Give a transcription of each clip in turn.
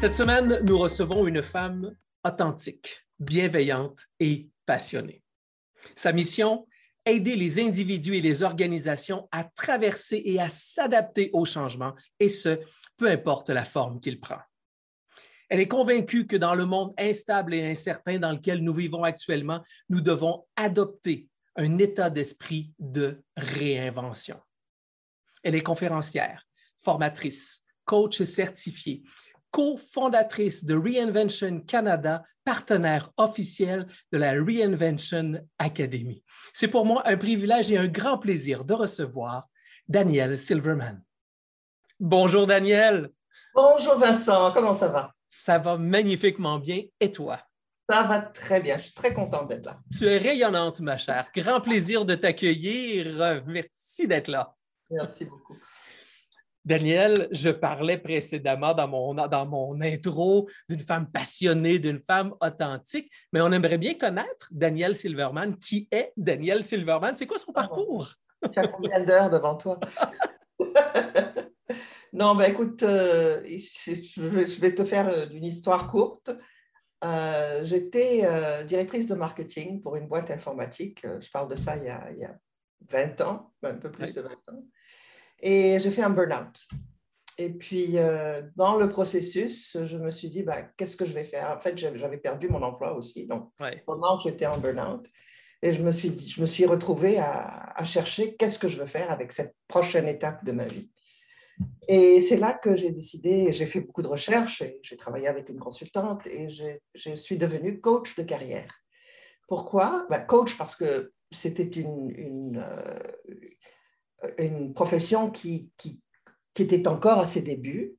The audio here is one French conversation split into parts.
Cette semaine, nous recevons une femme authentique, bienveillante et passionnée. Sa mission, aider les individus et les organisations à traverser et à s'adapter au changement, et ce, peu importe la forme qu'il prend. Elle est convaincue que dans le monde instable et incertain dans lequel nous vivons actuellement, nous devons adopter un état d'esprit de réinvention. Elle est conférencière, formatrice, coach certifiée cofondatrice de Reinvention Canada, partenaire officiel de la Reinvention Academy. C'est pour moi un privilège et un grand plaisir de recevoir Daniel Silverman. Bonjour Daniel. Bonjour Vincent, comment ça va? Ça va magnifiquement bien. Et toi? Ça va très bien, je suis très contente d'être là. Tu es rayonnante, ma chère. Grand plaisir de t'accueillir. Merci d'être là. Merci beaucoup. Daniel, je parlais précédemment dans mon, dans mon intro d'une femme passionnée, d'une femme authentique, mais on aimerait bien connaître Daniel Silverman. Qui est Daniel Silverman? C'est quoi son ah parcours? Tu as combien d'heures devant toi? non, ben écoute, euh, je vais te faire euh, une histoire courte. Euh, j'étais directrice de marketing pour une boîte informatique. Je parle de ça il y a, il y a 20 ans, un peu plus de 20 ans. Et j'ai fait un burn-out. Et puis, euh, dans le processus, je me suis dit, bah, qu'est-ce que je vais faire? En fait, j'avais perdu mon emploi aussi, donc pendant que j'étais en burn-out. Et je me suis, je me suis retrouvée à, à chercher qu'est-ce que je veux faire avec cette prochaine étape de ma vie. Et c'est là que j'ai décidé, j'ai fait beaucoup de recherches, j'ai travaillé avec une consultante et je suis devenue coach de carrière. Pourquoi? Bah, Coach parce que c'était une, une, euh, une profession qui, qui, qui, était encore à ses débuts,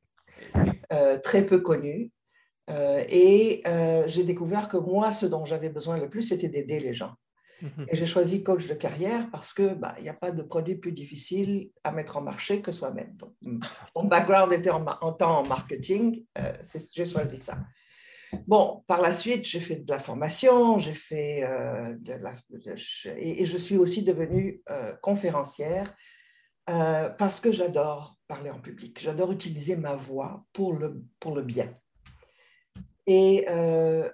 euh, très peu connue. Euh, et euh, j'ai découvert que moi, ce dont j'avais besoin le plus, c'était d'aider les gens. Mhm. Et j'ai choisi coach de carrière parce que bah, il n'y a pas de produit plus difficile à mettre en marché que soi-même. Donc, mon background était en, en temps en marketing, j'ai choisi ça. Bon, par la suite, j'ai fait de la formation, j'ai fait de la, et, je suis aussi devenue conférencière euh, parce que j'adore parler en public, j'adore utiliser ma voix pour le, pour le bien. Et euh,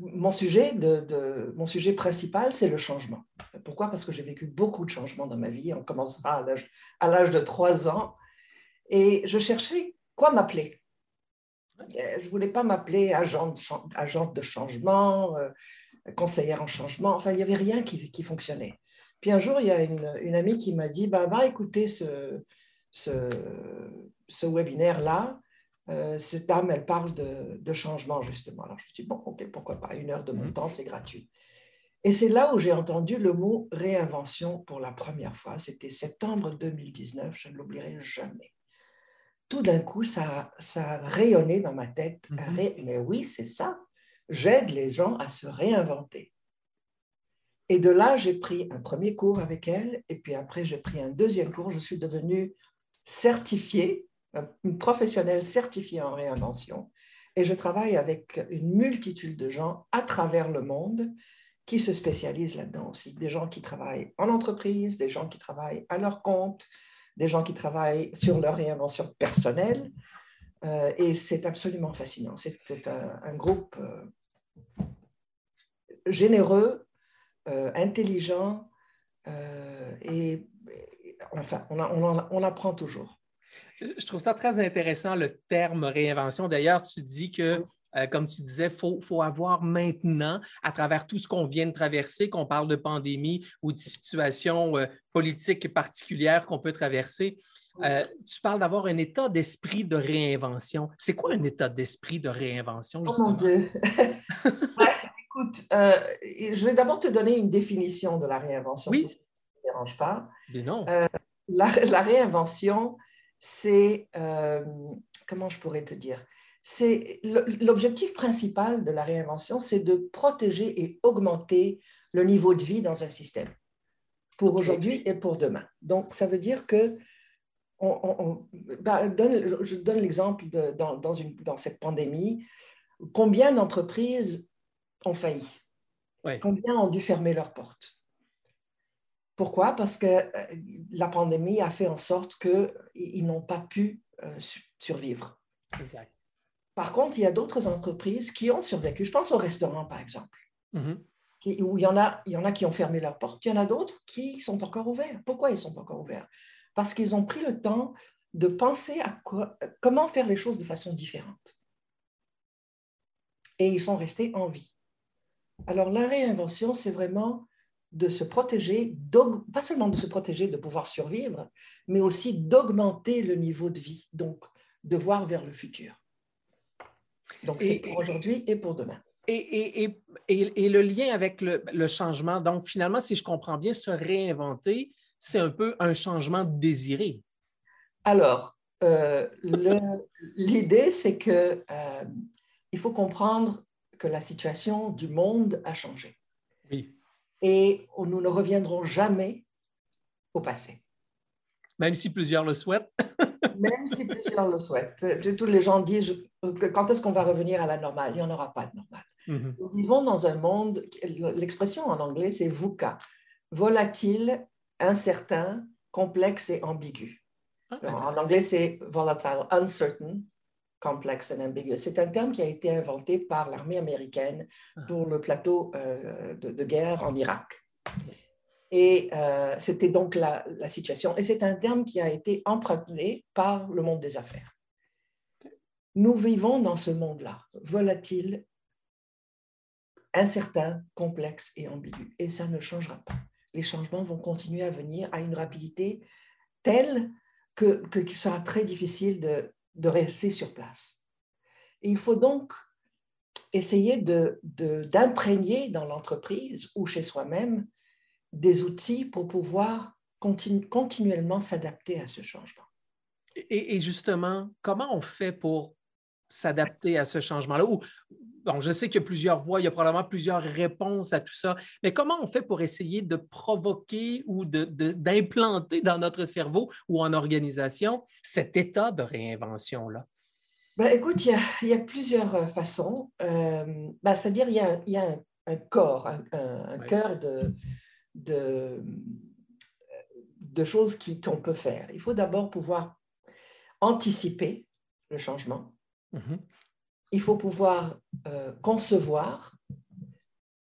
mon, sujet de, mon sujet principal, c'est le changement. Pourquoi? Parce que j'ai vécu beaucoup de changements dans ma vie. On commencera à l'âge de 3 ans. Et je cherchais quoi m'appeler. Euh, je ne voulais pas m'appeler agente, agente de changement, conseillère en changement. Enfin, il n'y avait rien qui, qui fonctionnait. Puis un jour, il y a une, amie qui m'a dit bah, Va écouter ce, ce, ce webinaire-là. Euh, cette dame, elle parle de, de, changement, justement. Alors, je me suis dit Bon, ok, pourquoi pas? Une heure de mon mhm. temps, c'est gratuit. Et c'est là où j'ai entendu le mot réinvention pour la première fois. C'était septembre 2019, je ne l'oublierai jamais. Tout d'un coup, ça, ça a rayonné dans ma tête. Mhm. Mais oui, c'est ça. J'aide les gens à se réinventer. Et de là, j'ai pris un premier cours avec elle, et puis après, j'ai pris un deuxième cours. Je suis devenue certifiée, une professionnelle certifiée en réinvention. Et je travaille avec une multitude de gens à travers le monde qui se spécialisent là-dedans aussi. Des gens qui travaillent en entreprise, des gens qui travaillent à leur compte, des gens qui travaillent sur leur réinvention personnelle. Euh, et c'est absolument fascinant. C'est un, groupe euh, généreux, euh, intelligent euh, et, enfin, on, on, apprend toujours. Je trouve ça très intéressant, le terme réinvention. D'ailleurs, tu dis que Euh, comme tu disais, il faut, faut, avoir maintenant, à travers tout ce qu'on vient de traverser, qu'on parle de pandémie ou de situations euh, politiques particulières qu'on peut traverser, tu parles d'avoir un état d'esprit de réinvention. C'est quoi un état d'esprit de réinvention? Oh mon Dieu! écoute, je vais d'abord te donner une définition de la réinvention, si ça ne te dérange pas. Mais non. La, la, réinvention, c'est, comment je pourrais te dire? c'est l'objectif principal de la réinvention, c'est de protéger et augmenter le niveau de vie dans un système pour aujourd'hui et pour demain. Donc, ça veut dire que bah, je donne l'exemple dans, dans, cette pandémie, combien d'entreprises ont failli Combien ont dû fermer leurs portes? Pourquoi? Parce que euh, la pandémie a fait en sorte qu'ils n'ont pas pu euh, survivre. Exact. Par contre, il y a d'autres entreprises qui ont survécu. Je pense au restaurant, par exemple, mm-hmm. où il y, en a, il y en a qui ont fermé leurs portes. Il y en a d'autres qui sont encore ouverts. Pourquoi ils sont encore ouverts? Parce qu'ils ont pris le temps de penser à quoi, comment faire les choses de façon différente. Et ils sont restés en vie. Alors, la réinvention, c'est vraiment de se protéger, pas seulement de se protéger, de pouvoir survivre, mais aussi d'augmenter le niveau de vie, donc de voir vers le futur. Donc, c'est pour aujourd'hui et pour demain. Et, et, et, le lien avec le, le, changement, donc finalement, si je comprends bien, se réinventer, c'est un peu un changement désiré. Alors, euh, l'idée, c'est que euh, il faut comprendre que la situation du monde a changé. Oui. Et nous ne reviendrons jamais au passé. Même si plusieurs le souhaitent. Même si plusieurs le souhaitent. Tous les gens disent quand est-ce qu'on va revenir à la normale? Il n'y en aura pas de normale. Mm-hmm. Nous vivons dans un monde, l'expression en anglais, c'est VUCA, volatile, incertain, complexe et ambigu. Ah, en anglais, c'est volatile, uncertain, complex and ambiguous. C'est un terme qui a été inventé par l'armée américaine ah. pour le plateau euh, de, guerre en Irak. Et euh, c'était donc la, la, situation. Et c'est un terme qui a été emprunté par le monde des affaires. Nous vivons dans ce monde-là, volatile, incertain, complexe et ambigu. Et ça ne changera pas. Les changements vont continuer à venir à une rapidité telle que, qu'il sera très difficile de, de, rester sur place. Il faut donc essayer de, d'imprégner dans l'entreprise ou chez soi-même des outils pour pouvoir continuellement s'adapter à ce changement. Et, justement, comment on fait pour s'adapter à ce changement-là? Ou, bon, je sais qu'il y a plusieurs voies, il y a probablement plusieurs réponses à tout ça, mais comment on fait pour essayer de provoquer ou d'implanter dans notre cerveau ou en organisation cet état de réinvention-là? Ben, écoute, il y, a, plusieurs euh, façons. Euh, ben, c'est-à-dire, il y a, un, corps, un, cœur de, de, de choses qu'on peut faire. Il faut d'abord pouvoir anticiper le changement. Mhm. Il faut pouvoir euh, concevoir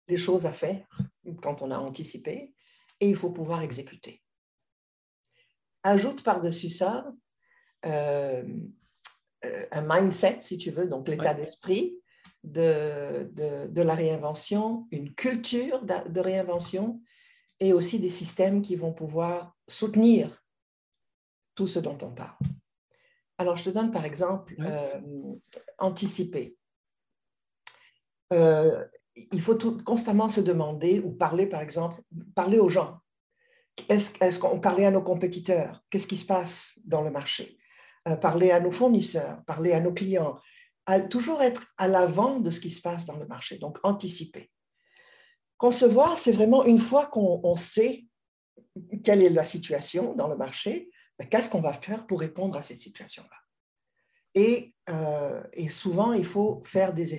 les choses à faire quand on a anticipé et il faut pouvoir exécuter. Ajoute par-dessus ça euh, euh, un mindset, si tu veux, donc l'état d'esprit de, de, la réinvention, une culture de réinvention et aussi des systèmes qui vont pouvoir soutenir tout ce dont on parle. Alors, je te donne par exemple euh, anticiper. Euh, il faut constamment se demander ou parler, par exemple, parler aux gens. Est-ce qu'on parlait à nos compétiteurs? Qu'est-ce qui se passe dans le marché? Euh, Parler à nos fournisseurs, parler à nos clients, toujours être à l'avant de ce qui se passe dans le marché, donc anticiper. Concevoir, c'est vraiment une fois qu'on sait quelle est la situation dans le marché, qu'est-ce qu'on va faire pour répondre à ces situations-là? Et, euh, et, souvent, il faut faire des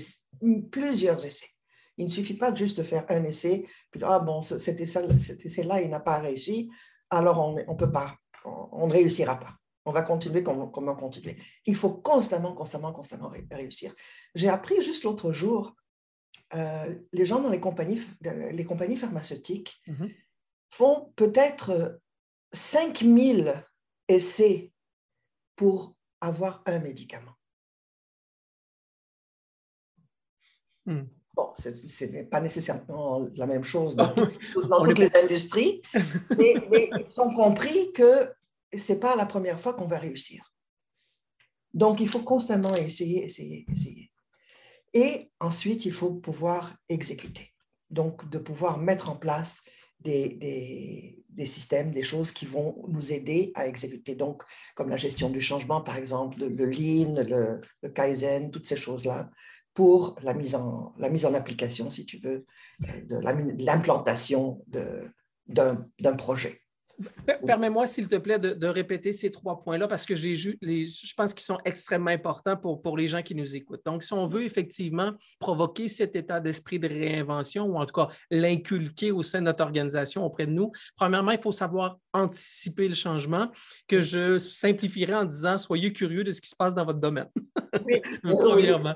plusieurs essais. Il ne suffit pas juste de faire un essai, puis ah bon, cet essai-là, il n'a pas réussi, alors on ne peut pas, on, ne réussira pas. On va continuer comment, comment continuer. Il faut constamment, constamment, constamment réussir. J'ai appris juste l'autre jour, euh, les gens dans les compagnies, les compagnies pharmaceutiques mm-hmm. font peut-être 5000 essais pour avoir un médicament. Hmm. Bon, ce n'est pas nécessairement la même chose dans, toutes les industries, mais, mais, ils ont compris que ce n'est pas la première fois qu'on va réussir. Donc, il faut constamment essayer, essayer, essayer. Et ensuite, il faut pouvoir exécuter. Donc, de pouvoir mettre en place des, systèmes, des choses qui vont nous aider à exécuter. Donc, comme la gestion du changement, par exemple, le, Lean, le, le, Kaizen, toutes ces choses-là, pour la mise en, la mise en application, si tu veux, euh, de l'implantation d'un projet. Permets-moi, s'il te plaît, de, répéter ces trois points-là parce que je, les, je pense qu'ils sont extrêmement importants pour, pour les gens qui nous écoutent. Donc, si on veut effectivement provoquer cet état d'esprit de réinvention ou en tout cas l'inculquer au sein de notre organisation auprès de nous, premièrement, il faut savoir anticiper le changement, que je simplifierai en disant soyez curieux de ce qui se passe dans votre domaine. Oui. Premièrement.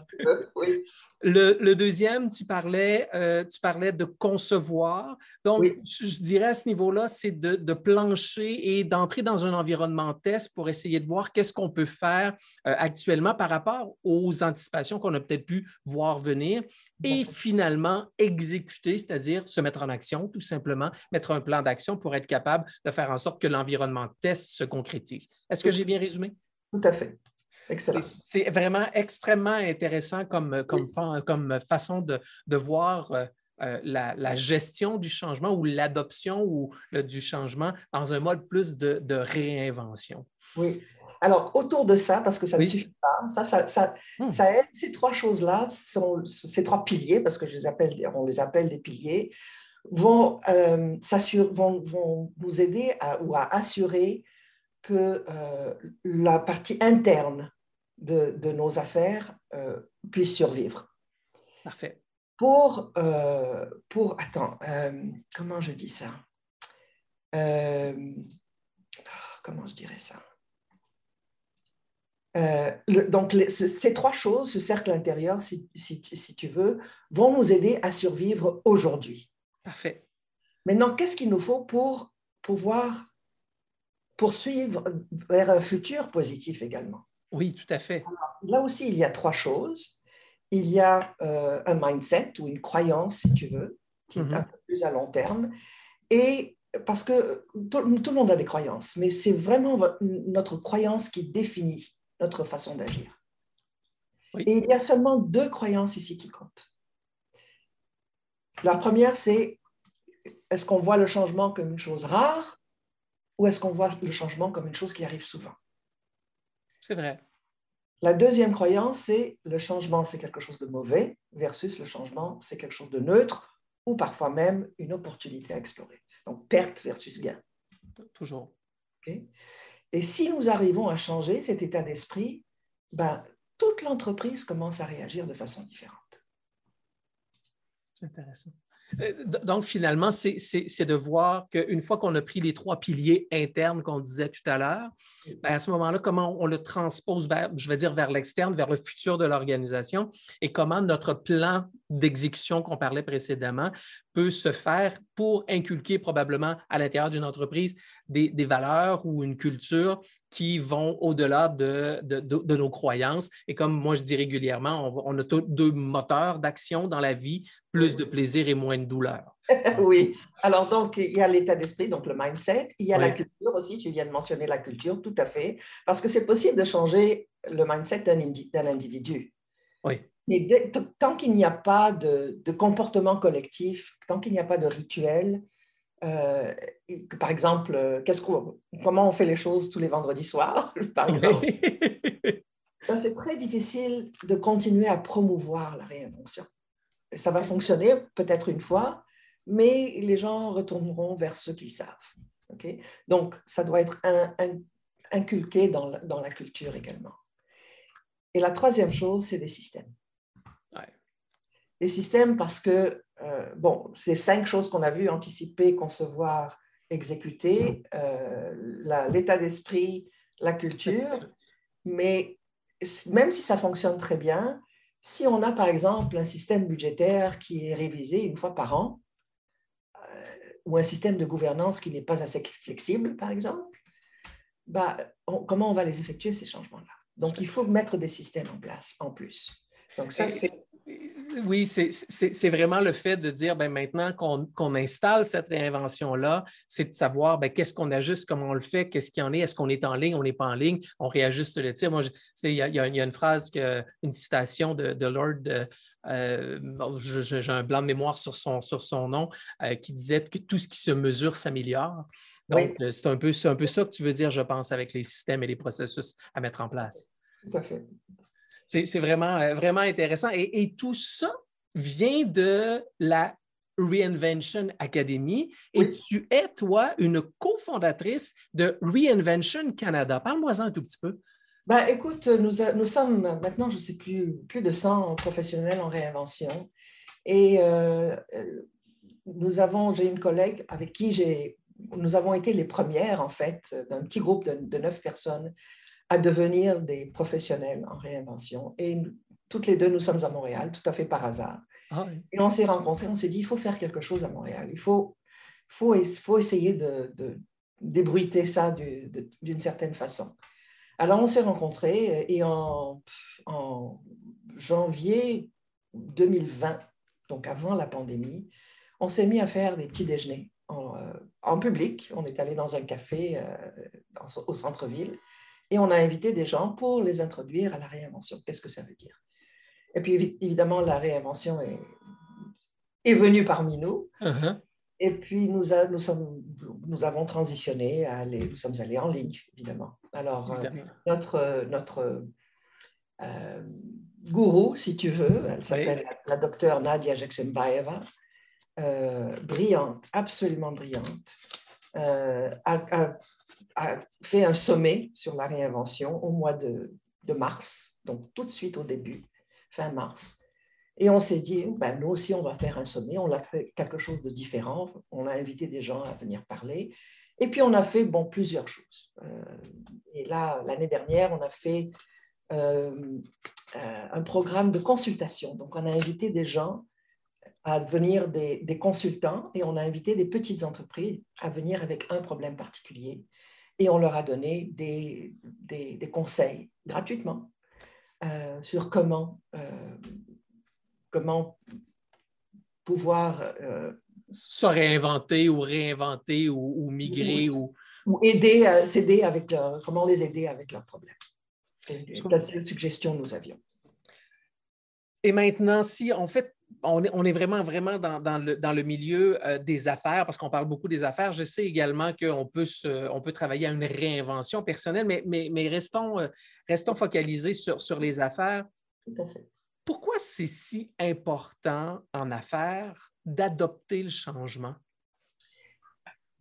Oui. Le, deuxième, tu parlais, euh, tu parlais de concevoir. Donc, je, dirais à ce niveau-là, c'est de, de, plancher et d'entrer dans un environnement test pour essayer de voir qu'est-ce qu'on peut faire euh, actuellement par rapport aux anticipations qu'on a peut-être pu voir venir et finalement exécuter, c'est-à-dire se mettre en action, tout simplement, mettre un plan d'action pour être capable de faire en sorte que l'environnement test se concrétise. Est-ce que j'ai bien résumé? Tout à fait. Excellent. C'est vraiment extrêmement intéressant comme, comme, comme façon de, de voir euh, euh, la, gestion du changement ou l'adoption ou du changement dans un mode plus de, de, réinvention. Oui. Alors, autour de ça, parce que ça ne suffit pas, ça, ça, ça, hmm. ça aide, ces trois choses-là, ces trois piliers, parce que je les appelle, on les appelle des piliers, vont, euh, vont, vont nous aider à, ou à assurer que euh, la partie interne de, de nos affaires euh, puisse survivre. Parfait. Pour, euh, pour attends, comment je dis ça? Comment je dirais ça? Donc, ces trois choses, ce cercle intérieur, si, si, si, tu veux, vont nous aider à survivre aujourd'hui. Parfait. Maintenant, qu'est-ce qu'il nous faut pour pouvoir poursuivre vers un futur positif également? Oui, tout à fait. là aussi, il y a trois choses. Il y a euh, un mindset ou une croyance, si tu veux, qui est mhm. un peu plus à long terme. Et parce que tout, le monde a des croyances, mais c'est vraiment notre croyance qui définit notre façon d'agir. Et il y a seulement deux croyances ici qui comptent. La première, c'est est-ce qu'on voit le changement comme une chose rare ou est-ce qu'on voit le changement comme une chose qui arrive souvent? C'est vrai. La deuxième croyance, c'est le changement, c'est quelque chose de mauvais versus le changement, c'est quelque chose de neutre ou parfois même une opportunité à explorer. Donc, perte versus gain. Toujours. Et si nous arrivons à changer cet état d'esprit, ben, toute l'entreprise commence à réagir de façon différente. C'est intéressant. Euh, donc, finalement, c'est de voir qu'une fois qu'on a pris les trois piliers internes qu'on disait tout à l'heure, ben, à ce moment-là, comment on le transpose vers, je vais dire, vers l'externe, vers le futur de l'organisation et comment notre plan d'exécution qu'on parlait précédemment peut se faire pour inculquer probablement à l'intérieur d'une entreprise des, valeurs ou une culture qui vont au-delà de, de, nos croyances. Et comme moi je dis régulièrement, on, on a deux moteurs d'action dans la vie, plus de plaisir et moins de douleur. oui. Alors, donc, il y a l'état d'esprit, donc le mindset. Il y a la culture aussi. Tu viens de mentionner la culture, tout à fait. Parce que c'est possible de changer le mindset d'un individu. Oui. Mais tant qu'il n'y a pas de, comportement collectif, tant qu'il n'y a pas de rituel, euh, par exemple, euh, comment on fait les choses tous les vendredis soirs, par exemple, ben, c'est très difficile de continuer à promouvoir la réinvention. Ça va fonctionner peut-être une fois, mais les gens retourneront vers ce qu'ils savent. Donc, ça doit être inculqué dans la, culture également. Et la troisième chose, c'est des systèmes. Les systèmes parce que, euh, bon, c'est cinq choses qu'on a vues, anticiper, concevoir, exécuter, euh, l'état d'esprit, la culture, mais même si ça fonctionne très bien, si on a par exemple un système budgétaire qui est révisé une fois par an, ou un système de gouvernance qui n'est pas assez flexible, par exemple, bah, comment on va les effectuer, ces changements-là? Donc, il faut mettre des systèmes en place en plus. Donc, ça, c'est oui, c'est vraiment le fait de dire ben, maintenant qu'on installe cette réinvention-là, c'est de savoir ben, qu'est-ce qu'on ajuste, comment on le fait, qu'est-ce qu'il y en est, est-ce qu'on est en ligne, on n'est pas en ligne, on réajuste le tir. Moi, il y, a une phrase, une citation de, Lord. Euh, j'ai un blanc de mémoire sur son, sur son nom, euh, qui disait que tout ce qui se mesure s'améliore. Donc, euh, c'est un, peu, un peu ça que tu veux dire, je pense, avec les systèmes et les processus à mettre en place. Tout à fait. C'est vraiment, euh, vraiment intéressant. Et, tout ça vient de la Reinvention Academy. Et tu es, toi, une cofondatrice de Reinvention Canada. Parle-moi-en un tout petit peu. Ben, écoute, nous, nous sommes maintenant, je ne sais plus, plus de 100 professionnels en réinvention. Et euh, nous avons, j'ai une collègue avec qui j'ai, nous avons été les premières, en fait, d'un petit groupe de, de neuf personnes à devenir des professionnels en réinvention. Et toutes les deux, nous sommes à Montréal, tout à fait par hasard. Ah Et on s'est rencontrés, on s'est dit, il faut faire quelque chose à Montréal. Il faut, faut, faut essayer de, de débruiter ça d'une certaine façon. Alors, on s'est rencontrés et en, en, janvier 2020, donc avant la pandémie, on s'est mis à faire des petits déjeuners en, euh, en public. On est allé dans un café euh, au centre-ville et on a invité des gens pour les introduire à la réinvention. Qu'est-ce que ça veut dire? Et puis évidemment, la réinvention est, est venue parmi nous. Uh-huh. Et puis nous, nous, sommes, nous avons transitionné à aller, nous sommes allés en ligne, évidemment. Alors, euh, notre, notre euh, gourou, si tu veux, elle s'appelle la, docteure Nadia Jackson-Baeva, euh, brillante, absolument brillante, a, a fait un sommet sur la réinvention au mois de, mars, donc tout de suite au début, fin mars. Et on s'est dit, ben, nous aussi, on va faire un sommet. On a fait quelque chose de différent. On a invité des gens à venir parler. Et puis, on a fait bon, plusieurs choses. Euh, et là, l'année dernière, on a fait euh, euh, un programme de consultation. Donc, on a invité des gens à venir des, des, consultants et on a invité des petites entreprises à venir avec un problème particulier et on leur a donné des, des, conseils gratuitement euh, sur comment, euh, comment pouvoir euh, se réinventer ou réinventer ou, migrer ou, ou, aider, s'aider avec leur, comment les aider avec leurs problèmes. C'est la suggestion que nous avions. Et maintenant, si en fait, on est, vraiment, vraiment dans, le, milieu euh, des affaires, parce qu'on parle beaucoup des affaires. Je sais également qu'on peut, on peut travailler à une réinvention personnelle, mais, mais, restons, euh, restons focalisés sur, sur les affaires. Tout à fait. Pourquoi c'est si important en affaires d'adopter le changement?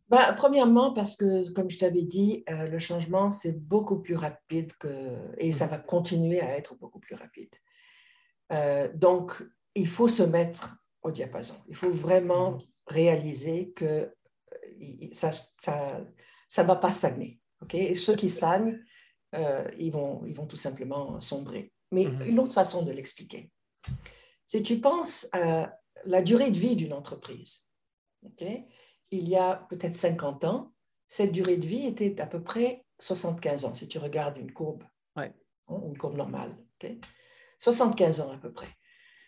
Ben, premièrement, parce que, comme je t'avais dit, euh, le changement, c'est beaucoup plus rapide que, et ça mmh. va continuer à être beaucoup plus rapide. donc, il faut se mettre au diapason. Il faut vraiment mhm. réaliser que ça ne ça, va pas stagner. Et ceux qui stagnent, euh, ils, vont, ils vont tout simplement sombrer. Mais mhm. une autre façon de l'expliquer, si tu penses à la durée de vie d'une entreprise, il y a peut-être 50 ans, cette durée de vie était à peu près 75 ans, si tu regardes une courbe, hein, une courbe normale. 75 ans à peu près.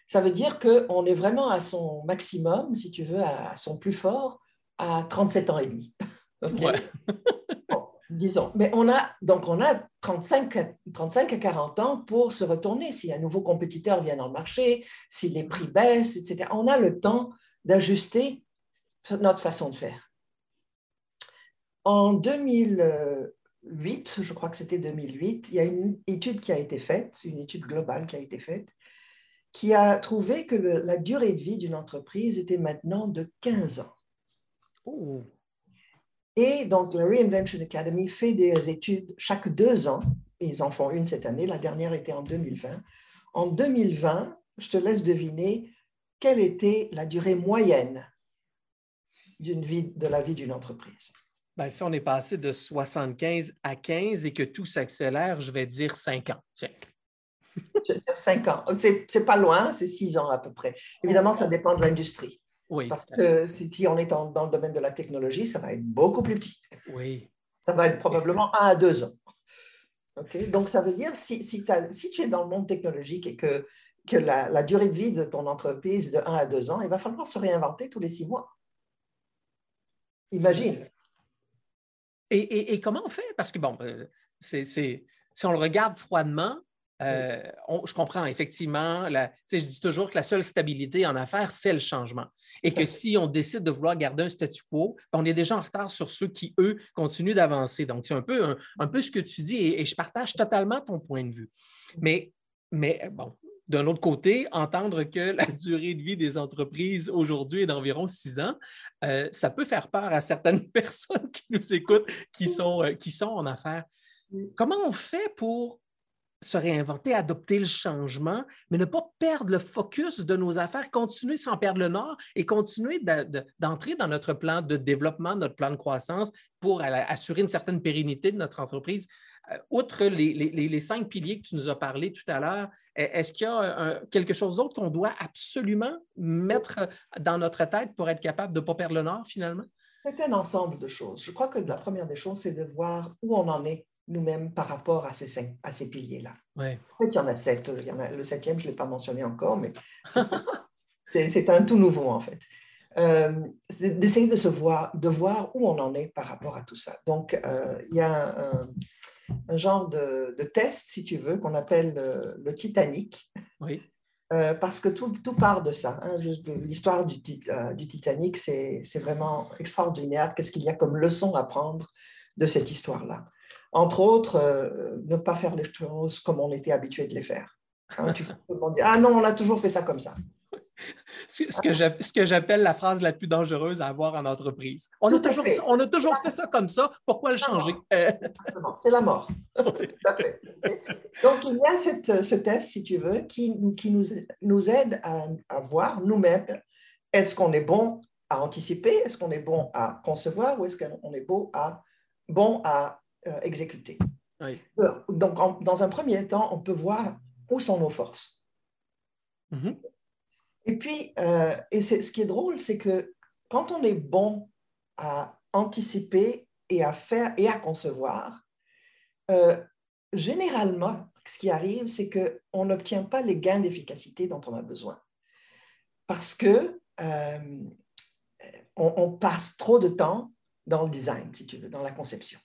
Ça veut dire qu'on est vraiment à son maximum, si tu veux, à son plus fort, à 37 ans et demi. disons. Mais on a, donc, on a 35, 35 à 40 ans pour se retourner. Si un nouveau compétiteur vient dans le marché, si les prix baissent, etc., on a le temps d'ajuster notre façon de faire. En 2008, je crois que c'était 2008, il y a une étude qui a été faite, une étude globale qui a été faite, qui a trouvé que la durée de vie d'une entreprise était maintenant de 15 ans. Oh. Et donc, la Reinvention Academy fait des études chaque deux ans. ils en font une cette année. La dernière était en 2020. En 2020, je te laisse deviner quelle était la durée moyenne d'une vie, de la vie d'une entreprise. Ben, si on est passé de 75 à 15 et que tout s'accélère, je vais dire 5 ans. Ans. C'est pas loin, c'est six ans à peu près. Évidemment, ça dépend de l'industrie. Oui. Parce que si on est dans, le domaine de la technologie, ça va être beaucoup plus petit. Oui. Ça va être probablement un à deux ans. Ok? Donc, ça veut dire, si, si, si, tu es dans le monde technologique et que que la, durée de vie de ton entreprise de 1 à 2 ans, il va falloir se réinventer tous les six mois. Imagine. Et, comment on fait? Parce que, bon, euh, c'est, si on le regarde froidement, euh, je comprends effectivement, la, je dis toujours que la seule stabilité en affaires, c'est le changement. Et que si on décide de vouloir garder un statu quo, ben, on est déjà en retard sur ceux qui, eux, continuent d'avancer. Donc, c'est un peu, un, peu ce que tu dis et, je partage totalement ton point de vue. Mais, mais bon, d'un autre côté, entendre que la durée de vie des entreprises aujourd'hui est d'environ six ans, euh, ça peut faire peur à certaines personnes qui nous écoutent, qui sont, euh, qui sont en affaires. Comment on fait pour se réinventer, adopter le changement, mais ne pas perdre le focus de nos affaires, continuer sans perdre le nord et continuer d'entrer dans notre plan de développement, notre plan de croissance pour assurer une certaine pérennité de notre entreprise. Euh, outre les, cinq piliers que tu nous as parlé tout à l'heure, e, est-ce qu'il y a quelque chose d'autre qu'on doit absolument mettre dans notre tête pour être capable de ne pas perdre le nord finalement? C'est un ensemble de choses. Je crois que la première des choses, c'est de voir où on en est nous-mêmes par rapport à ces, à ces piliers-là. En fait, il y en a sept. Il y en a, le septième, je ne l'ai pas mentionné encore, mais c'est un tout nouveau, en fait. Euh, d'essayer de se voir, de voir où on en est par rapport à tout ça. Donc, euh, il y a un, un genre de, de, test, si tu veux, qu'on appelle euh, le, Titanic. Oui. parce que tout, tout, part de ça. Hein. L'histoire du, du, Titanic, c'est vraiment extraordinaire. Qu'est-ce qu'il y a comme leçon à prendre de cette histoire-là entre autres, euh, ne pas faire les choses comme on était habitué de les faire. Hein, tu ah non, on a toujours fait ça comme ça. Ce, que j'appelle la phrase la plus dangereuse à avoir en entreprise. On, a toujours, on a toujours, fait ça comme ça, pourquoi le changer? C'est la mort. Donc, il y a cette, ce test, si tu veux, qui, qui nous, nous aide à, à voir nous-mêmes est-ce qu'on est bon à anticiper, est-ce qu'on est bon à concevoir ou est-ce qu'on est bon à, bon à euh, exécuter. Euh, donc, dans un premier temps, on peut voir où sont nos forces. Mm-hmm. Et puis, euh, et ce qui est drôle, c'est que quand on est bon à anticiper et à faire et à concevoir, généralement, ce qui arrive, c'est qu'on n'obtient pas les gains d'efficacité dont on a besoin. Parce que on, passe trop de temps dans le design, si tu veux, dans la conception.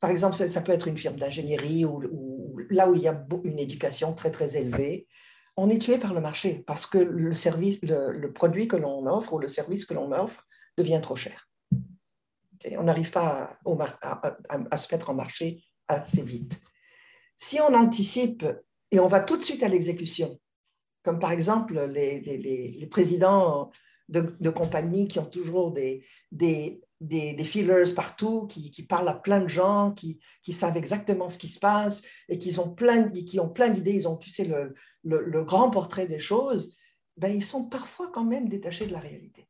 Par exemple, ça, peut être une firme d'ingénierie ou, là où il y a une éducation très, très élevée. On est tué par le marché parce que le, service, le, produit que l'on offre ou le service que l'on offre devient trop cher. On n'arrive pas à, se mettre en marché assez vite. Si on anticipe et on va tout de suite à l'exécution, comme par exemple les, présidents de, compagnies qui ont toujours des, des, des, feelers partout, qui, parlent à plein de gens, qui, savent exactement ce qui se passe et qui ont plein, qui ont plein d'idées, ils ont, tu sais, le, le, grand portrait des choses, ben, ils sont parfois quand même détachés de la réalité.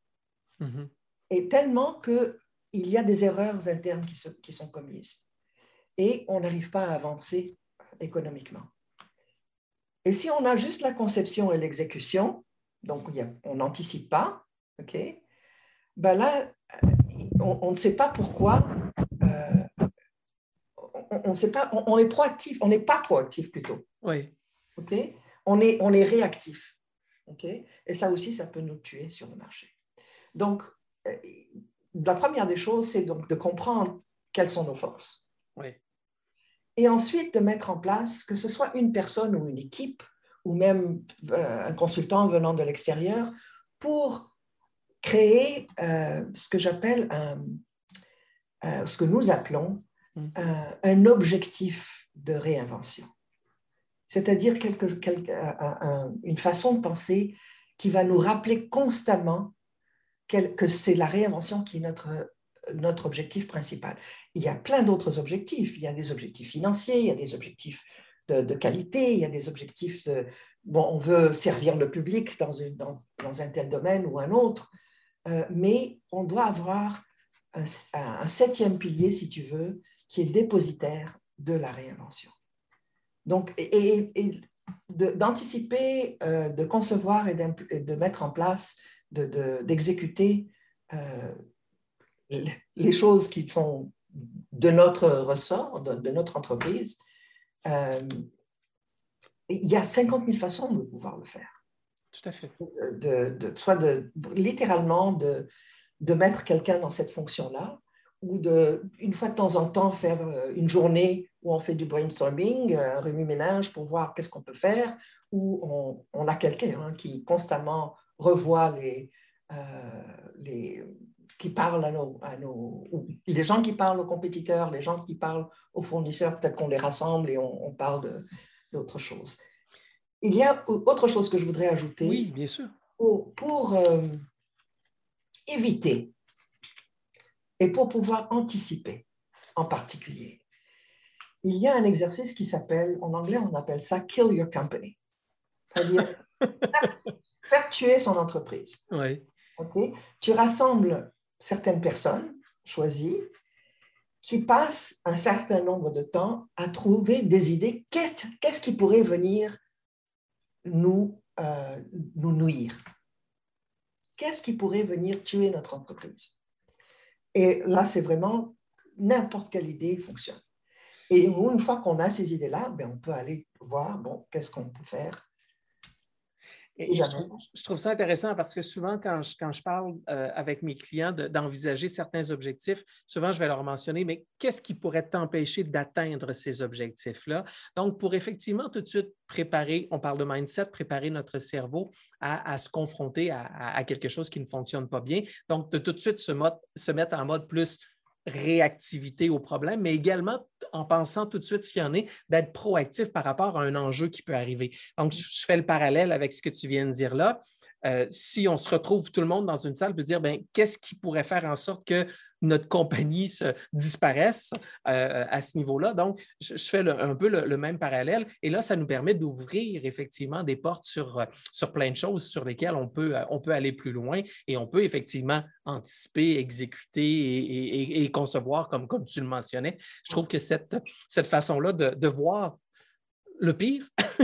Mm-hmm. Et tellement qu'il y a des erreurs internes qui, qui sont commises. Et on n'arrive pas à avancer économiquement. Et si on a juste la conception et l'exécution, donc on n'anticipe pas, OK, ben là, on, ne sait pas pourquoi. Euh, on, sait pas, on, est proactif, on n'est pas proactif plutôt. Oui. Ok? On est, on est réactif. Ok? Et ça aussi, ça peut nous tuer sur le marché. Donc, euh, la première des choses, c'est donc de comprendre quelles sont nos forces. Oui. Et ensuite de mettre en place, que ce soit une personne ou une équipe, ou même euh, un consultant venant de l'extérieur, pour créer euh, ce que j'appelle un, ce que nous appelons mm. un, objectif de réinvention. C'est-à-dire quelque, une façon de penser qui va nous rappeler constamment que c'est la réinvention qui est notre, notre objectif principal. Il y a plein d'autres objectifs. Il y a des objectifs financiers, il y a des objectifs de, qualité, il y a des objectifs de, bon, on veut servir le public dans, une, dans, dans un tel domaine ou un autre. Euh, mais on doit avoir un, septième pilier, si tu veux, qui est dépositaire de la réinvention. Donc, et, d'anticiper, euh, de, concevoir et, de mettre en place, d'exécuter euh, les choses qui sont de notre ressort, de, notre entreprise, il y a 50 000 façons de pouvoir le faire. Tout à fait. De, soit littéralement de, mettre quelqu'un dans cette fonction-là, ou de, une fois de temps en temps, faire euh, une journée où on fait du brainstorming, euh, un remue-ménage pour voir qu'est-ce qu'on peut faire, ou on, a quelqu'un hein, qui constamment revoit les, euh, qui à à nos, les gens qui parlent aux compétiteurs, les gens qui parlent aux fournisseurs, peut-être qu'on les rassemble et on, parle d'autres choses. Il y a autre chose que je voudrais ajouter. Oui, bien sûr. Pour, éviter et pour pouvoir anticiper en particulier. Il y a un exercice qui s'appelle, en anglais on appelle ça Kill Your Company, c'est-à-dire faire tuer son entreprise. Oui. Tu rassembles certaines personnes choisies qui passent un certain nombre de temps à trouver des idées. Qu'est-ce qui pourrait venir nous, euh, nous nuire Qu'est-ce qui pourrait venir tuer notre entreprise? Et là, c'est vraiment n'importe quelle idée fonctionne. Et une fois qu'on a ces idées-là, ben, on peut aller voir, bon, qu'est-ce qu'on peut faire je, trouve, ça intéressant parce que souvent, quand je, quand je parle euh, avec mes clients d'envisager certains objectifs, souvent, je vais leur mentionner, mais qu'est-ce qui pourrait t'empêcher d'atteindre ces objectifs-là? Donc, pour effectivement tout de suite préparer, on parle de mindset, préparer notre cerveau à, se confronter à, quelque chose qui ne fonctionne pas bien. Donc, de tout de suite se, se mettre en mode plus réactivité au problème, mais également en pensant tout de suite ce qu'il y en est, d'être proactif par rapport à un enjeu qui peut arriver. Donc, je fais le parallèle avec ce que tu viens de dire là. Euh, si on se retrouve tout le monde dans une salle, peut dire, ben, qu'est-ce qui pourrait faire en sorte que notre compagnie se disparaisse euh, à ce niveau-là. Donc, je, fais un peu le, même parallèle. Et là, ça nous permet d'ouvrir effectivement des portes sur, euh, sur plein de choses sur lesquelles on peut, euh, on peut aller plus loin et on peut effectivement anticiper, exécuter et, concevoir, comme, comme tu le mentionnais. Je trouve que cette, cette façon-là de, de voir le pire,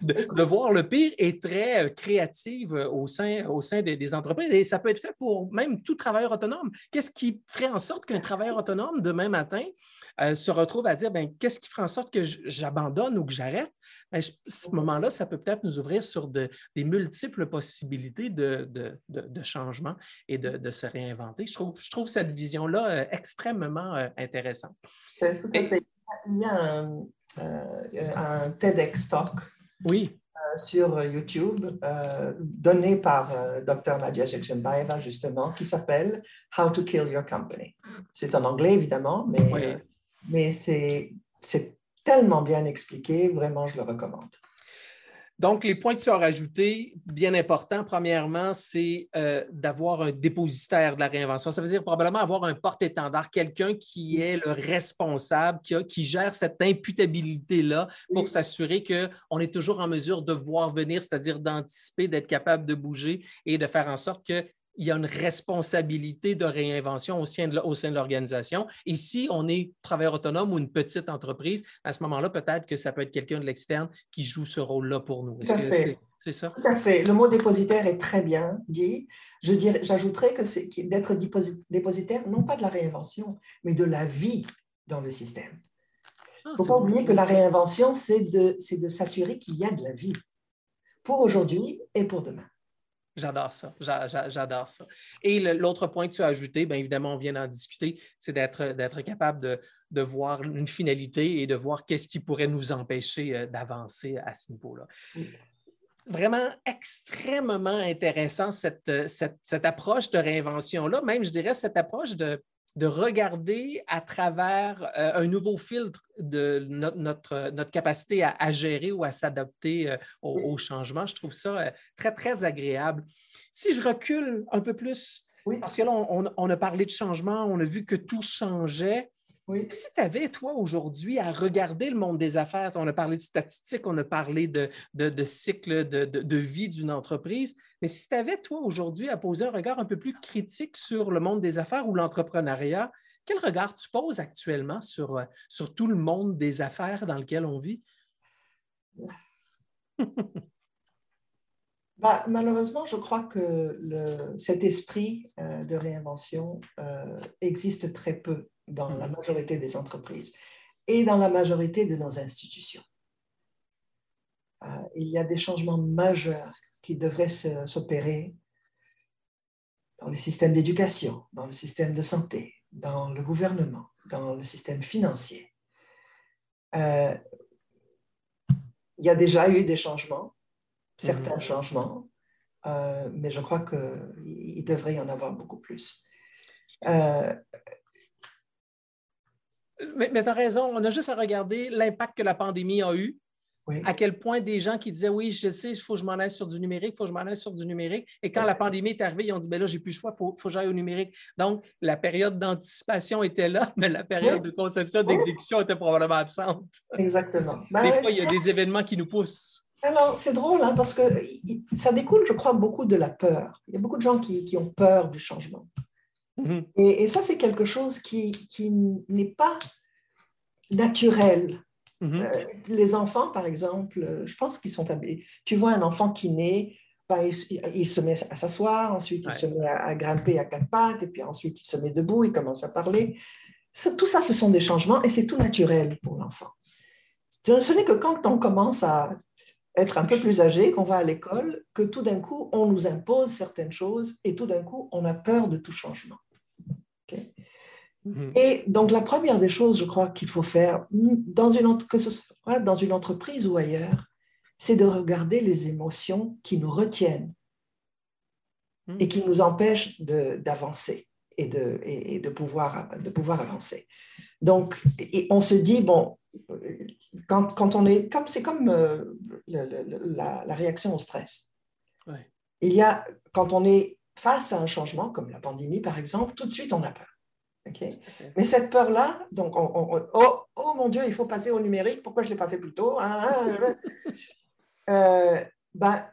de, voir le pire est très euh, créative euh, au sein, au sein des, entreprises et ça peut être fait pour même tout travailleur autonome. Qu'est-ce qui ferait en sorte qu'un travailleur autonome demain matin euh, se retrouve à dire ben, qu'est-ce qui ferait en sorte que j'abandonne ou que j'arrête? Ben, ce moment-là, ça peut peut-être nous ouvrir sur des multiples possibilités de, changement et de, se réinventer. Je trouve, je trouve cette vision-là extrêmement intéressante. Tout à fait. Il y a un, euh, un TEDx Talk oui. Euh, sur YouTube euh, donné par Dr. Nadia Jekshembaeva, justement, qui s'appelle How to Kill Your Company. C'est en anglais, évidemment, mais, mais c'est tellement bien expliqué, vraiment, je le recommande. Donc, les points que tu as rajoutés, bien importants, premièrement, c'est euh, d'avoir un dépositaire de la réinvention. Ça veut dire probablement avoir un porte-étendard, quelqu'un qui est le responsable, qui, qui gère cette imputabilité-là pour s'assurer qu'on est toujours en mesure de voir venir, c'est-à-dire d'anticiper, d'être capable de bouger et de faire en sorte que il y a une responsabilité de réinvention au sein de, l'organisation. Et si on est travailleur autonome ou une petite entreprise, à ce moment-là, peut-être que ça peut être quelqu'un de l'externe qui joue ce rôle-là pour nous. Tout à fait. C'est ça? Tout à fait. Le mot dépositaire est très bien dit. Je dirais, j'ajouterais que c'est d'être dépositaire, non pas de la réinvention, mais de la vie dans le système. Il ah, ne faut pas oublier que la réinvention, c'est de, de s'assurer qu'il y a de la vie pour aujourd'hui et pour demain. J'adore ça. J'adore ça. Et l'autre point que tu as ajouté, bien évidemment, on vient d'en discuter, c'est d'être capable de, voir une finalité et de voir qu'est-ce qui pourrait nous empêcher euh, d'avancer à ce niveau-là. Vraiment extrêmement intéressant cette, cette approche de réinvention-là, même je dirais cette approche de de regarder à travers euh, un nouveau filtre de notre, notre, capacité à, gérer ou à s'adapter euh, au, changement. Je trouve ça euh, très, très agréable. Si je recule un peu plus, parce que là, on, a parlé de changement, on a vu que tout changeait. Si tu avais, toi, aujourd'hui, à regarder le monde des affaires, on a parlé de statistiques, on a parlé de, de, cycle de, vie d'une entreprise, mais si tu avais, toi, aujourd'hui, à poser un regard un peu plus critique sur le monde des affaires ou l'entrepreneuriat, quel regard tu poses actuellement sur, euh, sur tout le monde des affaires dans lequel on vit? Bah, malheureusement, je crois que le, cet esprit euh, de réinvention euh, existe très peu dans la majorité des entreprises et dans la majorité de nos institutions. il y a des changements majeurs qui devraient s'opérer dans le système d'éducation, dans le système de santé, dans le gouvernement, dans le système financier. Euh, il y a déjà eu des changements, certains mhm. changements, euh, mais je crois qu'il devrait y en avoir beaucoup plus. Euh, mais, mais tu as raison, on a juste à regarder l'impact que la pandémie a eu à quel point des gens qui disaient oui, je sais, il faut que je m'en aille sur du numérique, il faut que je m'en aille sur du numérique. Et quand la pandémie est arrivée, ils ont dit ben là, j'ai plus le choix, il faut, faut, que j'aille au numérique. Donc, la période d'anticipation était là, mais la période de conception, d'exécution était probablement absente. Exactement. des ben, fois, il y a des événements qui nous poussent. Alors, c'est drôle hein, parce que ça découle, je crois, beaucoup de la peur. Il y a beaucoup de gens qui, qui ont peur du changement. Mm-hmm. et, et, ça, c'est quelque chose qui, qui n'est pas naturel Mhm. Euh, les enfants, par exemple, je pense qu'ils sont habillés. Tu vois un enfant qui naît, ben, il, se met à s'asseoir, ensuite il se met à, grimper à quatre pattes, et puis ensuite il se met debout, il commence à parler. tout ça, ce sont des changements et c'est tout naturel pour l'enfant. Ce n'est que quand on commence à être un peu plus âgé, qu'on va à l'école, que tout d'un coup, on nous impose certaines choses et tout d'un coup, on a peur de tout changement. Mhm. Et donc, la première des choses, je crois, qu'il faut faire, dans une, que ce soit dans une entreprise ou ailleurs, c'est de regarder les émotions qui nous retiennent et mhm. qui nous empêchent d'avancer et, de, et, de, pouvoir, de pouvoir avancer. Donc, on se dit, bon, quand, quand on est, comme c'est comme euh, la, la, réaction au stress. Il y a, quand on est face à un changement, comme la pandémie par exemple, tout de suite on a peur. Mais cette peur-là, donc, oh, oh, mon Dieu, il faut passer au numérique, pourquoi je ne l'ai pas fait plus tôt hein, hein, hein, euh, ben,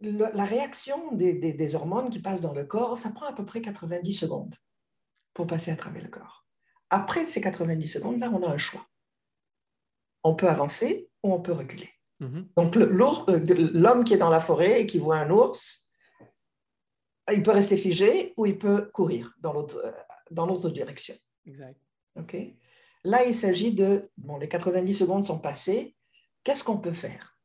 La réaction des, des, hormones qui passent dans le corps, ça prend à peu près 90 secondes pour passer à travers le corps. Après ces 90 secondes, là, on a un choix. On peut avancer ou on peut reculer. Mm-hmm. Donc, euh, l'homme qui est dans la forêt et qui voit un ours, il peut rester figé ou il peut courir dans l'autre euh, dans l'autre direction. Exact. OK? Là, il s'agit de, bon, les 90 secondes sont passées, qu'est-ce qu'on peut faire?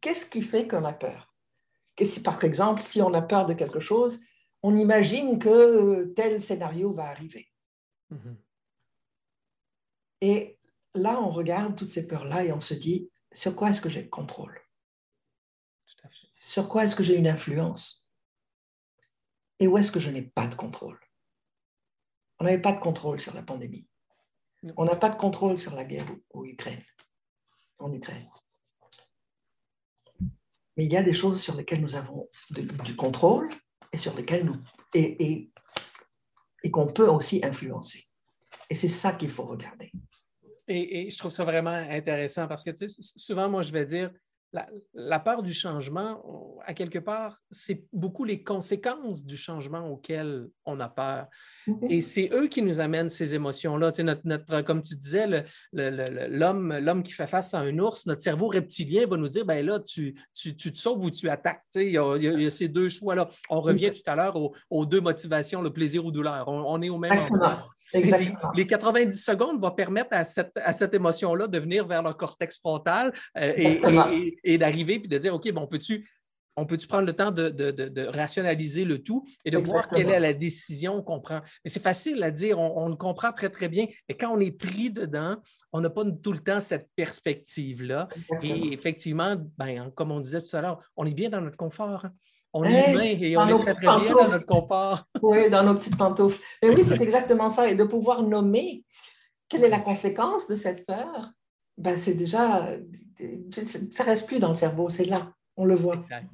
Qu'est-ce qui fait qu'on a peur? Si, par exemple, si on a peur de quelque chose, on imagine que tel scénario va arriver. Mm-hmm. Et là, on regarde toutes ces peurs-là et on se dit, sur quoi est-ce que j'ai le contrôle? Sur quoi est-ce que j'ai une influence? Et où est-ce que je n'ai pas de contrôle? On n'avait pas de contrôle sur la pandémie. On n'a pas de contrôle sur la guerre en Ukraine. En Ukraine. Mais il y a des choses sur lesquelles nous avons du contrôle et sur lesquelles nous et, et, qu'on peut aussi influencer. Et c'est ça qu'il faut regarder. Et, et, je trouve ça vraiment intéressant parce que souvent, moi, je vais dire, la, peur du changement, à quelque part, c'est beaucoup les conséquences du changement auquel on a peur. Et c'est eux qui nous amènent ces émotions-là. notre, comme tu disais, l'homme, l'homme qui fait face à un ours, notre cerveau reptilien va nous dire, ben là, tu, tu, te sauves ou tu attaques. Il y, a, ces deux choix-là. On revient tout à l'heure aux, deux motivations, le plaisir ou douleur. On, est au même endroit. Les 90 secondes vont permettre à cette, à cette émotion-là de venir vers le cortex frontal euh, et, d'arriver puis de dire OK, bon, peux-tu on peut-tu prendre le temps de, rationaliser le tout et de voir quelle est la décision qu'on prend? Mais c'est facile à dire, on, le comprend très, très bien, mais quand on est pris dedans, on n'a pas tout le temps cette perspective-là. Et effectivement, ben, comme on disait tout à l'heure, on est bien dans notre confort. Hein. On est humain et on est très, très bien dans notre confort. Oui, dans nos petites pantoufles. Mais oui, c'est exactement ça. Et de pouvoir nommer quelle est la conséquence de cette peur, ben, c'est déjà, ça ne reste plus dans le cerveau, c'est là, on le voit. Exact.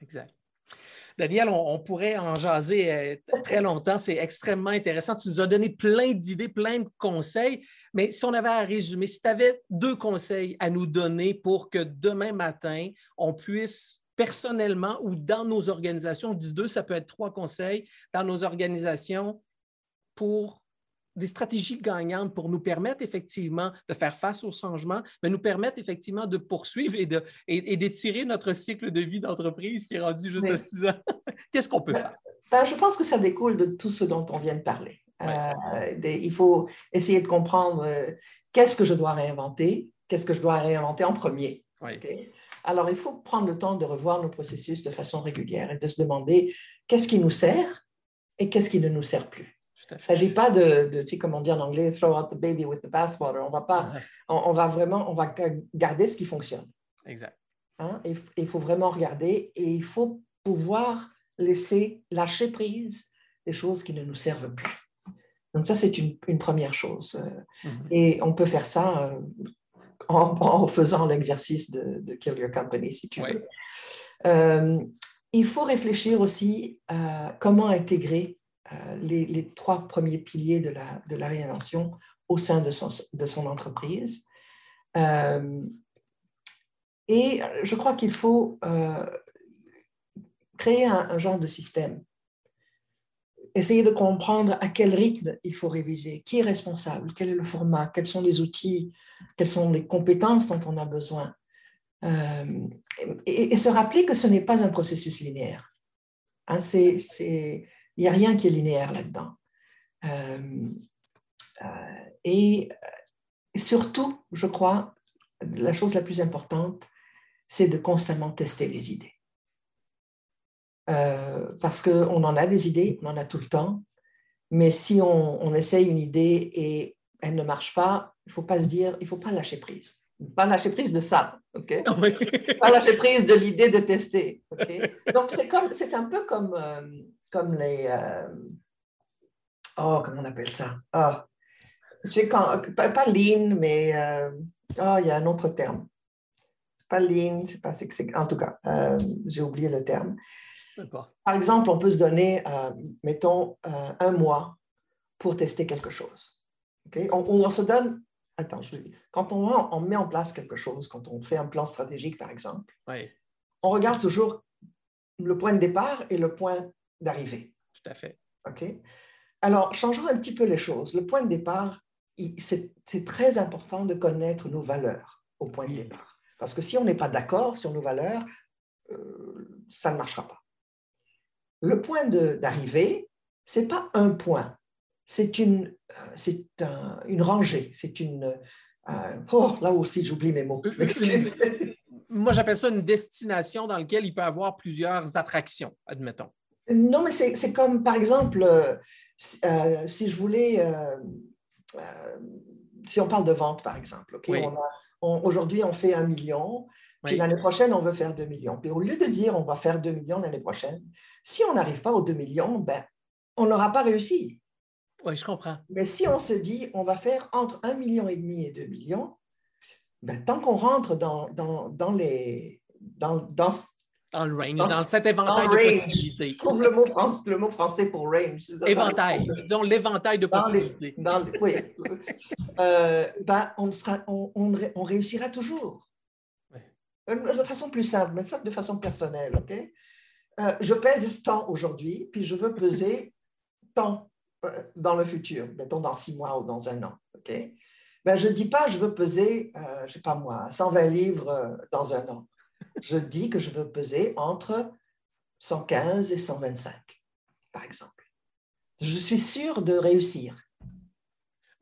exact. Daniel, on, pourrait en jaser euh, très longtemps. C'est extrêmement intéressant. Tu nous as donné plein d'idées, plein de conseils. Mais si on avait à résumer, si tu avais deux conseils à nous donner pour que demain matin, on puisse personnellement ou dans nos organisations, je dis deux, ça peut être trois conseils, dans nos organisations pour des stratégies gagnantes pour nous permettre effectivement de faire face au changement, mais nous permettre effectivement de poursuivre et, de, et, d'étirer notre cycle de vie d'entreprise qui est rendu juste à six ans. Qu'est-ce qu'on peut ben, faire? Ben, je pense que ça découle de tout ce dont on vient de parler. Euh, il faut essayer de comprendre euh, qu'est-ce que je dois réinventer, qu'est-ce que je dois réinventer en premier Alors, il faut prendre le temps de revoir nos processus de façon régulière et de se demander qu'est-ce qui nous sert et qu'est-ce qui ne nous sert plus. Il ne s'agit pas de, tu sais, comme on dit en anglais, throw out the baby with the bathwater. On va pas, on, va vraiment, on va garder ce qui fonctionne. Exact. Hein? Il faut vraiment regarder et il faut pouvoir laisser lâcher prise des choses qui ne nous servent plus. Donc ça, c'est une, première chose. Mm-hmm. Et on peut faire ça euh, en, faisant l'exercice de, Kill Your Company, si tu veux. Euh, il faut réfléchir aussi à comment intégrer euh, les, trois premiers piliers de la, de la réinvention au sein de son, de son entreprise. et je crois qu'il faut créer un, genre de système. Essayer de comprendre à quel rythme il faut réviser, qui est responsable, quel est le format, quels sont les outils, quelles sont les compétences dont on a besoin? Euh, et, se rappeler que ce n'est pas un processus linéaire. Hein, il n'y a rien qui est linéaire là-dedans. Euh, euh, et surtout, je crois, la chose la plus importante, c'est de constamment tester les idées. Euh, parce qu'on en a des idées, on en a tout le temps, mais si on, essaye une idée et elle ne marche pas, il ne faut pas se dire, il ne faut pas lâcher prise. Pas lâcher prise de ça, ok? Pas lâcher prise de l'idée de tester, Donc c'est comme, c'est un peu comme, euh, comme les, euh, oh, comment on appelle ça? Oh, quand, pas, pas, lean, mais oh, il y a un autre terme. C'est pas lean, c'est pas, c'est, en tout cas, j'ai oublié le terme. Par exemple, on peut se donner, euh, mettons, euh, un mois pour tester quelque chose. On, se donne, attends, je quand on, on, met en place quelque chose, quand on fait un plan stratégique, par exemple, on regarde toujours le point de départ et le point d'arrivée. Tout à fait. OK? Alors, changeons un petit peu les choses. Le point de départ, c'est très important de connaître nos valeurs au point de départ. Parce que si on n'est pas d'accord sur nos valeurs, euh, ça ne marchera pas le point d'arrivée, ce n'est pas un point, c'est une, euh, c'est une rangée, c'est une... Euh, oh, là aussi, j'oublie mes mots. Moi, j'appelle ça une destination dans laquelle il peut y avoir plusieurs attractions, admettons. Non, mais c'est comme, par exemple, euh, si je voulais... si on parle de vente, par exemple, aujourd'hui, on fait un million, puis l'année prochaine, on veut faire 2 millions. Puis au lieu de dire on va faire 2 millions l'année prochaine, si on n'arrive pas aux 2 millions, ben, on n'aura pas réussi. Oui, je comprends. Mais si on se dit on va faire entre 1,5 million et 2 millions, ben, tant qu'on rentre dans, dans, dans les. Dans, dans, dans le range, dans, cet éventail de possibilités. Je trouve le mot, français, le mot français pour range. Éventail, disons l'éventail de possibilités. oui. euh, ben, on, sera, on, on, on réussira toujours. Euh, de façon plus simple, mais ça de façon personnelle, OK? Euh, je pèse tant aujourd'hui, puis je veux peser tant euh, dans le futur, mettons dans six mois ou dans un an, OK? Ben, je ne dis pas je veux peser, je sais pas moi, 120 livres dans un an. Je dis que je veux peser entre 115 et 125, par exemple. Je suis sûr de réussir.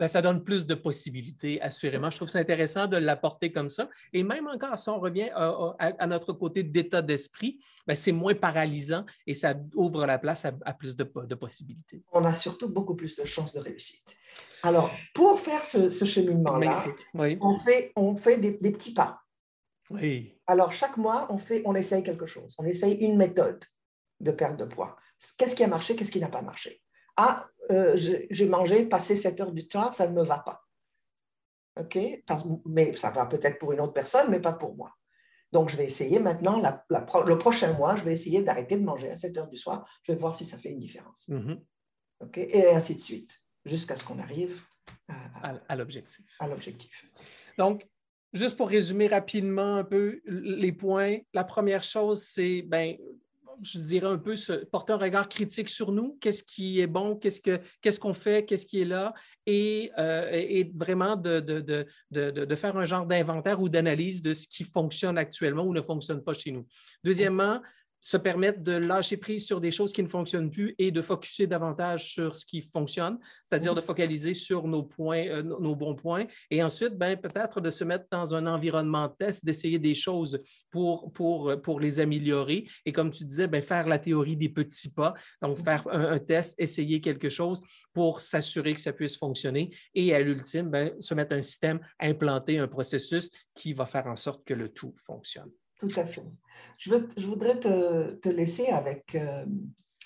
Ben, ça donne plus de possibilités, assurément. Je trouve ça intéressant de l'apporter comme ça. Et même encore, si on revient à, notre côté d'état d'esprit, ben, c'est moins paralysant et ça ouvre la place à, plus de, possibilités. On a surtout beaucoup plus de chances de réussite. Alors, pour faire ce, cheminement-là, on fait, on fait des, petits pas. Oui. Alors, chaque mois, on, fait, on essaye quelque chose. On essaye une méthode de perte de poids. Qu'est-ce qui a marché, qu'est-ce qui n'a pas marché? Ah, euh, j'ai mangé, passé 7 heures du soir, ça ne me va pas. OK? mais ça va peut-être pour une autre personne, mais pas pour moi. Donc, je vais essayer maintenant, le prochain mois, je vais essayer d'arrêter de manger à 7 heures du soir. Je vais voir si ça fait une différence. Mm-hmm. OK? Et ainsi de suite, jusqu'à ce qu'on arrive à, à l'objectif. À l'objectif. Donc, juste pour résumer rapidement un peu les points, la première chose, c'est ben, je dirais un peu, porter un regard critique sur nous, qu'est-ce qui est bon, qu'est-ce qu'on fait, qu'est-ce qui est là, et, euh, vraiment de, faire un genre d'inventaire ou d'analyse de ce qui fonctionne actuellement ou ne fonctionne pas chez nous. Deuxièmement, se permettre de lâcher prise sur des choses qui ne fonctionnent plus et de focuser davantage sur ce qui fonctionne, c'est-à-dire de focaliser sur nos points, euh, nos bons points, et ensuite, ben, peut-être de se mettre dans un environnement de test, d'essayer des choses pour, pour, pour les améliorer. Et comme tu disais, ben, faire la théorie des petits pas, donc faire un, test, essayer quelque chose pour s'assurer que ça puisse fonctionner, et à l'ultime, ben, se mettre un système, implanter un processus qui va faire en sorte que le tout fonctionne. Tout à fait. Je, je voudrais te, te, laisser avec, euh,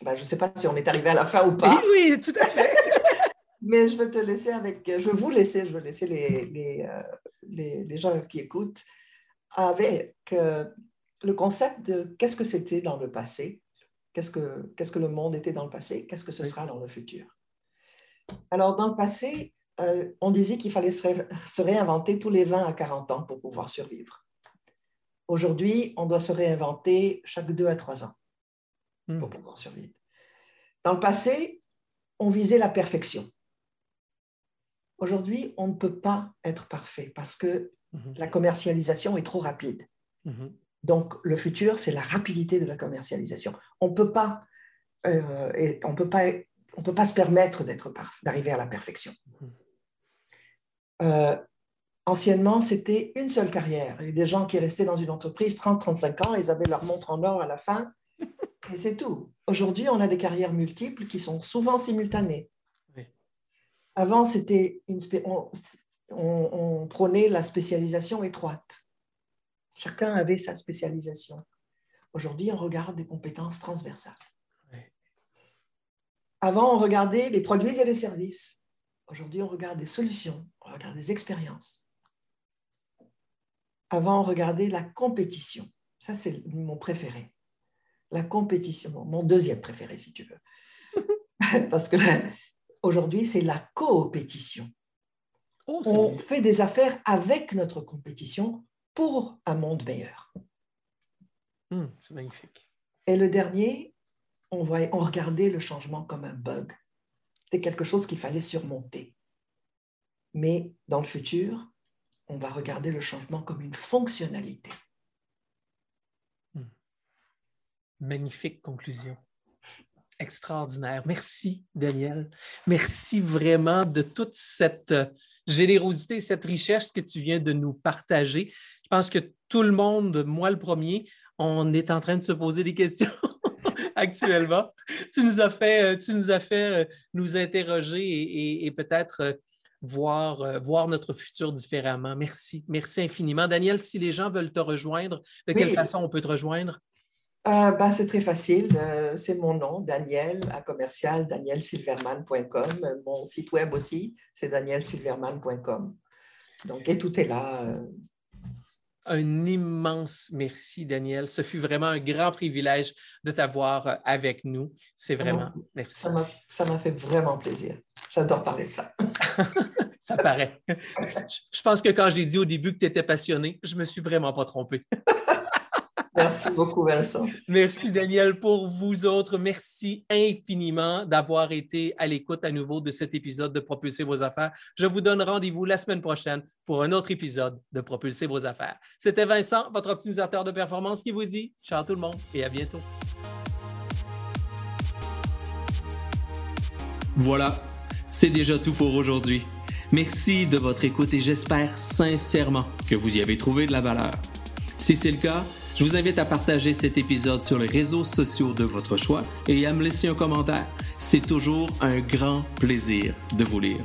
ben, je ne sais pas si on est arrivé à la fin ou pas. Oui, oui, tout à fait. Mais je veux te laisser avec, je veux vous laisser, je veux laisser les, les, euh, les, les gens qui écoutent avec euh, le concept de qu'est-ce que c'était dans le passé, qu'est-ce que, qu'est-ce que le monde était dans le passé, qu'est-ce que ce sera dans le futur. Alors, dans le passé, on disait qu'il fallait se réinventer tous les 20 à 40 ans pour pouvoir survivre. Aujourd'hui, on doit se réinventer chaque deux à trois ans hmm. pour pouvoir survivre. Dans le passé, on visait la perfection. Aujourd'hui, on ne peut pas être parfait parce que mhm. la commercialisation est trop rapide. Mhm. Donc, le futur, c'est la rapidité de la commercialisation. On ne peut pas, euh, on peut pas, on peut pas se permettre d'arriver à la perfection. Euh, Anciennement, c'était une seule carrière. Il y a des gens qui restaient dans une entreprise 30-35 ans, ils avaient leur montre en or à la fin, et c'est tout. Aujourd'hui, on a des carrières multiples qui sont souvent simultanées. Avant, c'était une on, on, prônait la spécialisation étroite. Chacun avait sa spécialisation. Aujourd'hui, on regarde des compétences transversales. Avant, on regardait les produits et les services. Aujourd'hui, on regarde des solutions, on regarde des expériences. Avant, regarder la compétition. Ça, c'est mon préféré. La compétition, mon deuxième préféré, si tu veux. Parce que aujourd'hui, c'est la coopétition. Oh, on fait des affaires avec notre compétition pour un monde meilleur. Hmm, c'est magnifique. Et le dernier, on, voit, on regardait le changement comme un bug. C'est quelque chose qu'il fallait surmonter. Mais dans le futur, on va regarder le changement comme une fonctionnalité. Hmm. Magnifique conclusion. Extraordinaire. Merci, Daniel. Merci vraiment de toute cette euh, générosité, cette richesse que tu viens de nous partager. Je pense que tout le monde, moi le premier, on est en train de se poser des questions actuellement. Tu nous as fait, euh, tu nous, as fait euh, nous interroger et peut-être voir, euh, voir notre futur différemment. Merci. Merci infiniment. Daniel, si les gens veulent te rejoindre, de quelle façon on peut te rejoindre? Euh, ben, c'est très facile. Euh, c'est mon nom, Daniel, à commercial, danielsilverman.com. Mon site web aussi, c'est danielsilverman.com. Donc, et tout est là. Un immense merci, Daniel. Ce fut vraiment un grand privilège de t'avoir avec nous. C'est vraiment, merci. Ça m'a fait vraiment plaisir. J'adore parler de ça. ça paraît. Je pense que quand j'ai dit au début que tu étais passionné, je me suis vraiment pas trompé. Merci beaucoup, Vincent. Merci, Daniel. Pour vous autres, merci infiniment d'avoir été à l'écoute à nouveau de cet épisode de Propulser vos affaires. Je vous donne rendez-vous la semaine prochaine pour un autre épisode de Propulser vos affaires. C'était Vincent, votre optimisateur de performance, qui vous dit ciao tout le monde et à bientôt. Voilà, c'est déjà tout pour aujourd'hui. Merci de votre écoute et j'espère sincèrement que vous y avez trouvé de la valeur. Si c'est le cas, je vous invite à partager cet épisode sur les réseaux sociaux de votre choix et à me laisser un commentaire. C'est toujours un grand plaisir de vous lire.